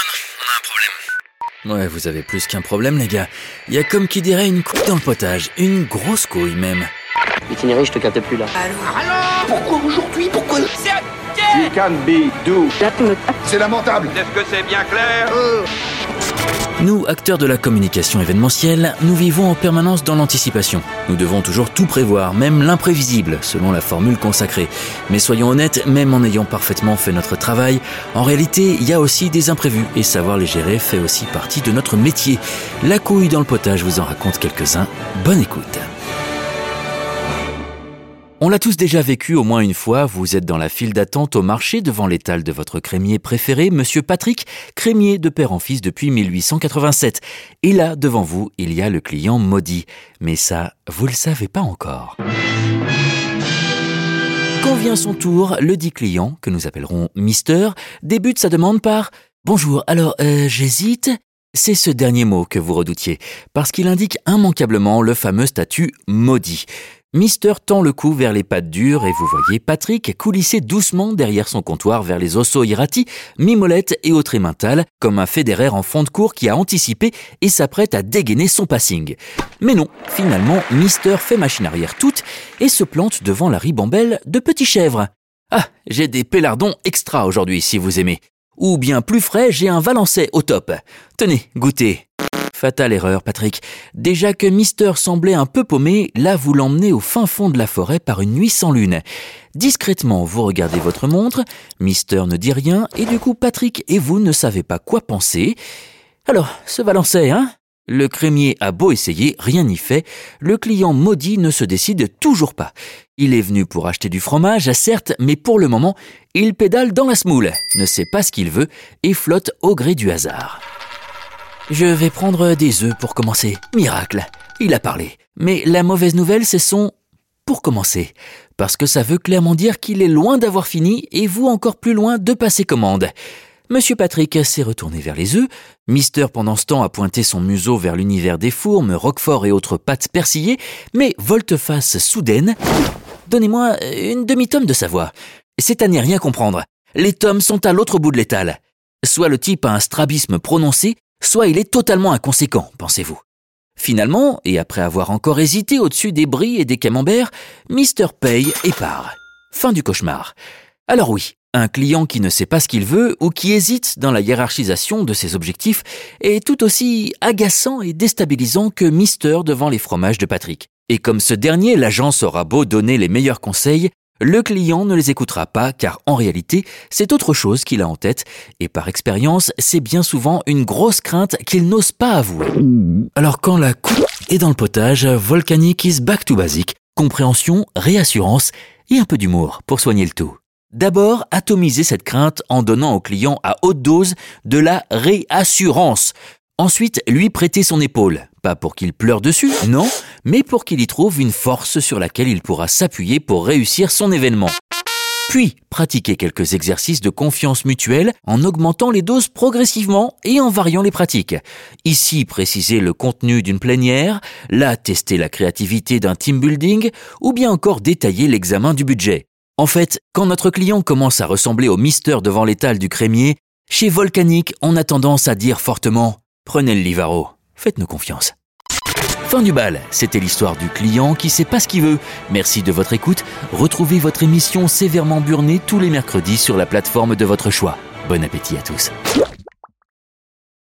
on a un problème. Ouais, vous avez plus qu'un problème, les gars. Il y a comme qui dirait une couille dans le potage. Une grosse couille, même. Itinéraire, je te capte plus là. Pourquoi aujourd'hui Pourquoi You can be do. C'est lamentable Est-ce que c'est bien clair Nous, acteurs de la communication événementielle, nous vivons en permanence dans l'anticipation. Nous devons toujours tout prévoir, même l'imprévisible, selon la formule consacrée. Mais soyons honnêtes, même en ayant parfaitement fait notre travail, en réalité, il y a aussi des imprévus, et savoir les gérer fait aussi partie de notre métier. La couille dans le potage vous en raconte quelques-uns. Bonne écoute. On l'a tous déjà vécu au moins une fois, vous êtes dans la file d'attente au marché devant l'étal de votre crémier préféré, monsieur Patrick, crémier de père en fils depuis 1887. Et là, devant vous, il y a le client maudit. Mais ça, vous le savez pas encore. Quand vient son tour, le dit client, que nous appellerons Mister, débute sa demande par Bonjour, alors euh, j'hésite. C'est ce dernier mot que vous redoutiez, parce qu'il indique immanquablement le fameux statut maudit. Mister tend le cou vers les pattes dures et vous voyez Patrick coulisser doucement derrière son comptoir vers les Osso Irati, Mimolette et autres Emmental, comme un fédéraire en fond de cours qui a anticipé et s'apprête à dégainer son passing. Mais non, finalement, Mister fait machine arrière toute et se plante devant la ribambelle de petits chèvres. Ah, j'ai des pélardons extra aujourd'hui si vous aimez. Ou bien plus frais, j'ai un valençais au top. Tenez, goûtez. Fatale erreur, Patrick. Déjà que Mister semblait un peu paumé, là vous l'emmenez au fin fond de la forêt par une nuit sans lune. Discrètement, vous regardez votre montre, Mister ne dit rien, et du coup Patrick et vous ne savez pas quoi penser. Alors, ce valençais, hein? Le crémier a beau essayer, rien n'y fait. Le client maudit ne se décide toujours pas. Il est venu pour acheter du fromage, certes, mais pour le moment, il pédale dans la smoule, ne sait pas ce qu'il veut et flotte au gré du hasard. Je vais prendre des œufs pour commencer. Miracle. Il a parlé. Mais la mauvaise nouvelle, c'est son pour commencer. Parce que ça veut clairement dire qu'il est loin d'avoir fini et vous encore plus loin de passer commande. Monsieur Patrick s'est retourné vers les œufs. Mister, pendant ce temps, a pointé son museau vers l'univers des fourmes, roquefort et autres pâtes persillées. Mais volte-face soudaine. Donnez-moi une demi-tome de sa voix. C'est à n'y rien comprendre. Les tomes sont à l'autre bout de l'étal. Soit le type a un strabisme prononcé, soit il est totalement inconséquent, pensez-vous. Finalement, et après avoir encore hésité au-dessus des bris et des camemberts, Mister paye et part. Fin du cauchemar. Alors oui, un client qui ne sait pas ce qu'il veut ou qui hésite dans la hiérarchisation de ses objectifs est tout aussi agaçant et déstabilisant que Mister devant les fromages de Patrick. Et comme ce dernier, l'agence aura beau donner les meilleurs conseils, le client ne les écoutera pas car en réalité, c'est autre chose qu'il a en tête et par expérience, c'est bien souvent une grosse crainte qu'il n'ose pas avouer. Alors quand la coupe est dans le potage, Volcanic is back to basic, compréhension, réassurance et un peu d'humour pour soigner le tout. D'abord, atomiser cette crainte en donnant au client à haute dose de la réassurance. Ensuite, lui prêter son épaule. Pas pour qu'il pleure dessus, non, mais pour qu'il y trouve une force sur laquelle il pourra s'appuyer pour réussir son événement. Puis, pratiquer quelques exercices de confiance mutuelle en augmentant les doses progressivement et en variant les pratiques. Ici, préciser le contenu d'une plénière, là, tester la créativité d'un team building, ou bien encore détailler l'examen du budget. En fait, quand notre client commence à ressembler au mister devant l'étal du crémier, chez Volcanic, on a tendance à dire fortement Prenez le Livaro, faites-nous confiance. Fin du bal, c'était l'histoire du client qui sait pas ce qu'il veut. Merci de votre écoute. Retrouvez votre émission sévèrement burnée tous les mercredis sur la plateforme de votre choix. Bon appétit à tous.